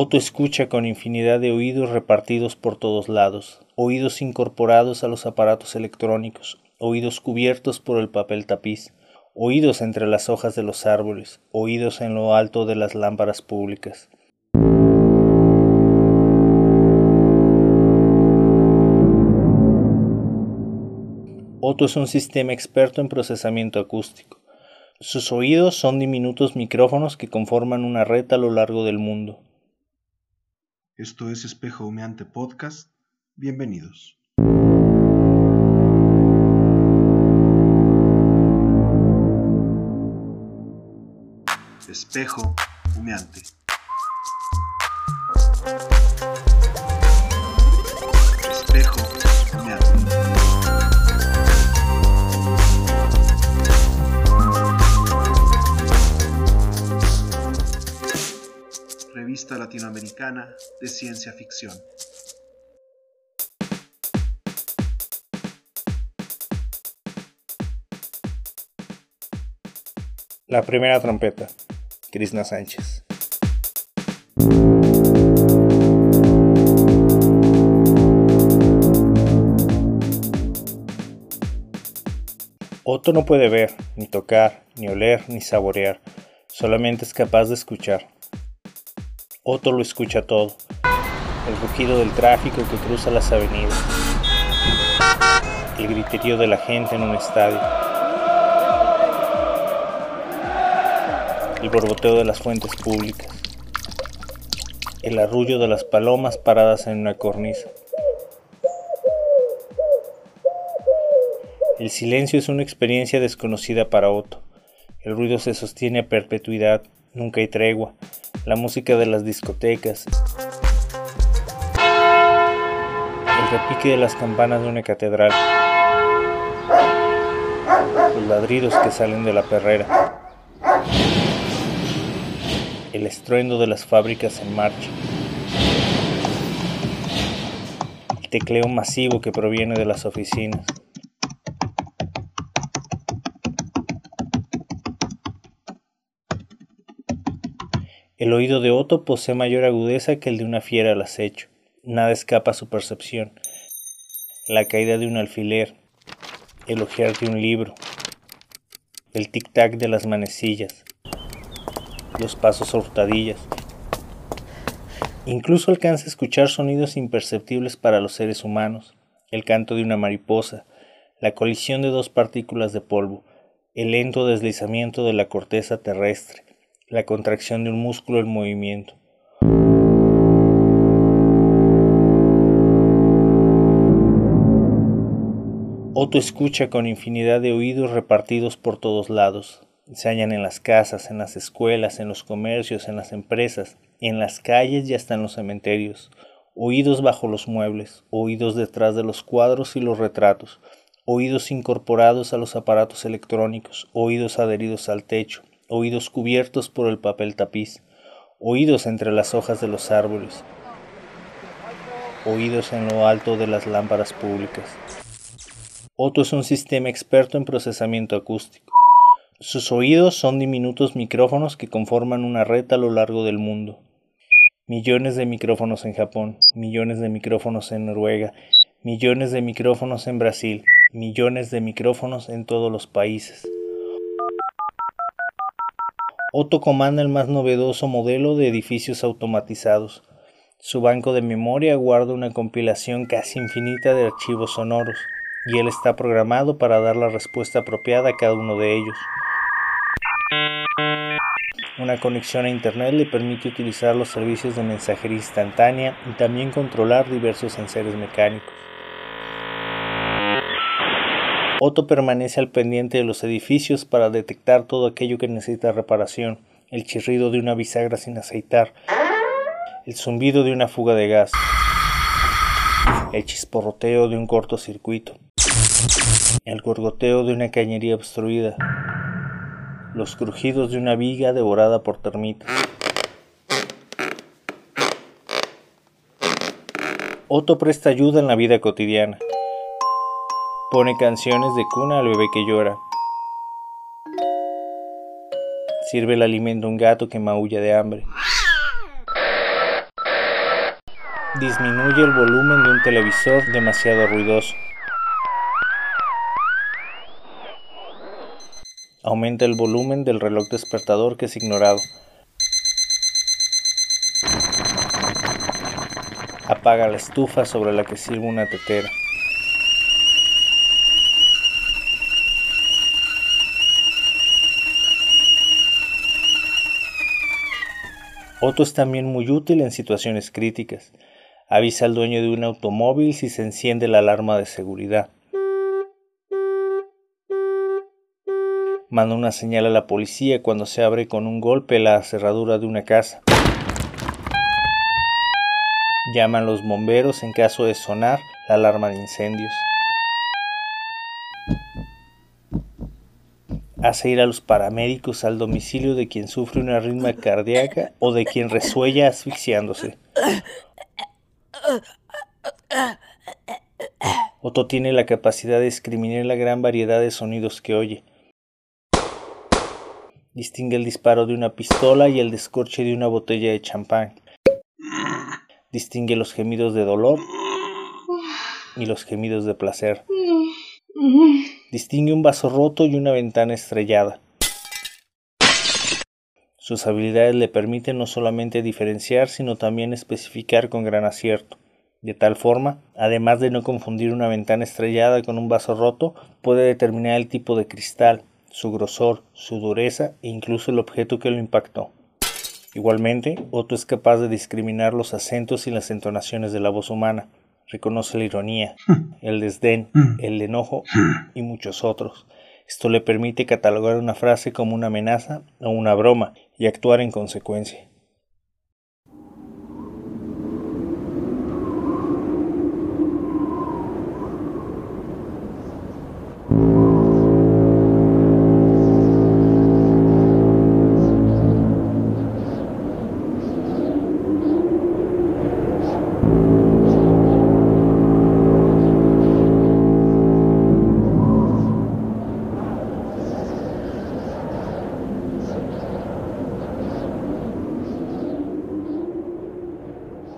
Otto escucha con infinidad de oídos repartidos por todos lados, oídos incorporados a los aparatos electrónicos, oídos cubiertos por el papel tapiz, oídos entre las hojas de los árboles, oídos en lo alto de las lámparas públicas. Otto es un sistema experto en procesamiento acústico. Sus oídos son diminutos micrófonos que conforman una red a lo largo del mundo. Esto es Espejo Humeante Podcast. Bienvenidos. Espejo Humeante. Latinoamericana de Ciencia Ficción. La primera trompeta. Krishna Sánchez. Otto no puede ver, ni tocar, ni oler, ni saborear, solamente es capaz de escuchar. Otto lo escucha todo, el rugido del tráfico que cruza las avenidas, el griterío de la gente en un estadio, el borboteo de las fuentes públicas, el arrullo de las palomas paradas en una cornisa. El silencio es una experiencia desconocida para Otto. El ruido se sostiene a perpetuidad, nunca hay tregua. La música de las discotecas. El repique de las campanas de una catedral. Los ladridos que salen de la perrera. El estruendo de las fábricas en marcha. El tecleo masivo que proviene de las oficinas. El oído de Otto posee mayor agudeza que el de una fiera al acecho. Nada escapa a su percepción. La caída de un alfiler, el ojear de un libro, el tic-tac de las manecillas, los pasos a hurtadillas. Incluso alcanza a escuchar sonidos imperceptibles para los seres humanos, el canto de una mariposa, la colisión de dos partículas de polvo, el lento deslizamiento de la corteza terrestre, la contracción de un músculo en movimiento. Otto escucha con infinidad de oídos repartidos por todos lados. Se hallan en las casas, en las escuelas, en los comercios, en las empresas, en las calles y hasta en los cementerios. Oídos bajo los muebles, oídos detrás de los cuadros y los retratos, oídos incorporados a los aparatos electrónicos, oídos adheridos al techo, oídos cubiertos por el papel tapiz, oídos entre las hojas de los árboles, oídos en lo alto de las lámparas públicas. Otto es un sistema experto en procesamiento acústico. Sus oídos son diminutos micrófonos que conforman una red a lo largo del mundo. Millones de micrófonos en Japón, millones de micrófonos en Noruega, millones de micrófonos en Brasil, millones de micrófonos en todos los países. Otto comanda el más novedoso modelo de edificios automatizados. Su banco de memoria guarda una compilación casi infinita de archivos sonoros, y él está programado para dar la respuesta apropiada a cada uno de ellos. Una conexión a Internet le permite utilizar los servicios de mensajería instantánea y también controlar diversos enseres mecánicos. Otto permanece al pendiente de los edificios para detectar todo aquello que necesita reparación, el chirrido de una bisagra sin aceitar, el zumbido de una fuga de gas, el chisporroteo de un cortocircuito, el gorgoteo de una cañería obstruida, los crujidos de una viga devorada por termitas. Otto presta ayuda en la vida cotidiana. Pone canciones de cuna al bebé que llora. Sirve el alimento a un gato que maulla de hambre. disminuye el volumen de un televisor demasiado ruidoso. Aumenta el volumen del reloj despertador que es ignorado. Apaga la estufa sobre la que sirve una tetera. Otto es también muy útil en situaciones críticas. Avisa al dueño de un automóvil si se enciende la alarma de seguridad. Manda una señal a la policía cuando se abre con un golpe la cerradura de una casa. Llaman los bomberos en caso de sonar la alarma de incendios. Hace ir a los paramédicos al domicilio de quien sufre una arritmia cardíaca o de quien resuella asfixiándose. Otto tiene la capacidad de discriminar la gran variedad de sonidos que oye. Distingue el disparo de una pistola y el descorche de una botella de champán. Distingue los gemidos de dolor y los gemidos de placer. Distingue un vaso roto y una ventana estrellada. Sus habilidades le permiten no solamente diferenciar, sino también especificar con gran acierto. De tal forma, además de no confundir una ventana estrellada con un vaso roto, puede determinar el tipo de cristal, su grosor, su dureza e incluso el objeto que lo impactó. Igualmente, Otto es capaz de discriminar los acentos y las entonaciones de la voz humana, reconoce la ironía, el desdén, el enojo y muchos otros. Esto le permite catalogar una frase como una amenaza o una broma y actuar en consecuencia.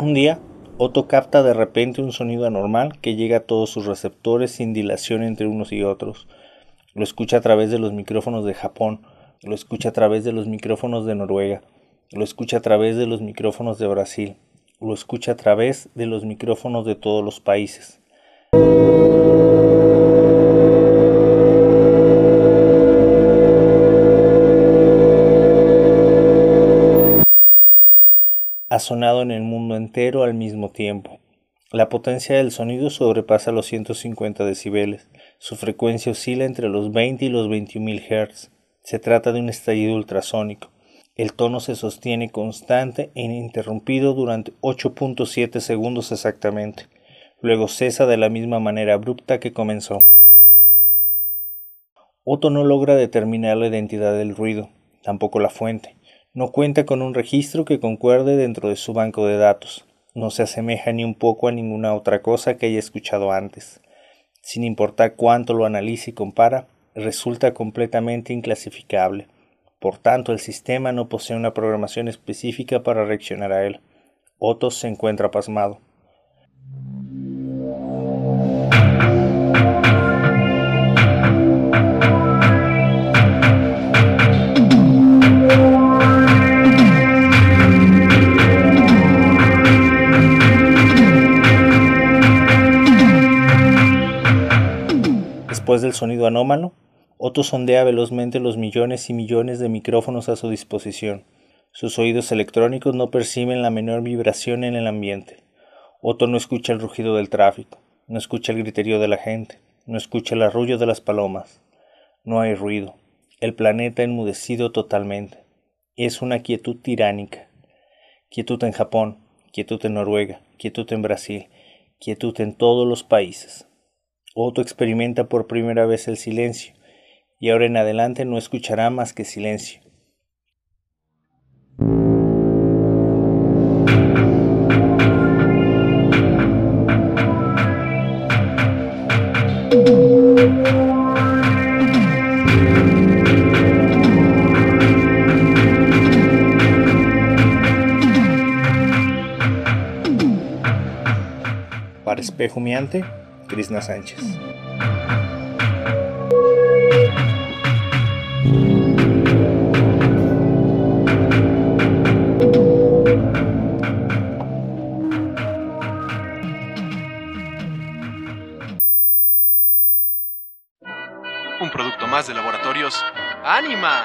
Un día, Otto capta de repente un sonido anormal que llega a todos sus receptores sin dilación entre unos y otros. Lo escucha a través de los micrófonos de Japón, lo escucha a través de los micrófonos de Noruega, lo escucha a través de los micrófonos de Brasil, lo escucha a través de los micrófonos de todos los países. Sonado en el mundo entero al mismo tiempo. La potencia del sonido sobrepasa los 150 decibeles. Su frecuencia oscila entre los 20 y los 21.000 Hz. Se trata de un estallido ultrasónico. El tono se sostiene constante e ininterrumpido durante 8.7 segundos exactamente. Luego cesa de la misma manera abrupta que comenzó. Otto no logra determinar la identidad del ruido, tampoco la fuente. No cuenta con un registro que concuerde dentro de su banco de datos. No se asemeja ni un poco a ninguna otra cosa que haya escuchado antes. Sin importar cuánto lo analice y compara, resulta completamente inclasificable. Por tanto, el sistema no posee una programación específica para reaccionar a él. Otto se encuentra pasmado. Sonido anómalo, Otto sondea velozmente los millones y millones de micrófonos a su disposición. Sus oídos electrónicos no perciben la menor vibración en el ambiente. Otto no escucha el rugido del tráfico, no escucha el griterío de la gente, no escucha el arrullo de las palomas. No hay ruido. El planeta enmudecido totalmente. Es una quietud tiránica. Quietud en Japón, quietud en Noruega, quietud en Brasil, quietud en todos los países. Otto experimenta por primera vez el silencio, y ahora en adelante no escuchará más que silencio. Para espejo miante? Crisna Sánchez. Un producto más de laboratorios. ¡Anima!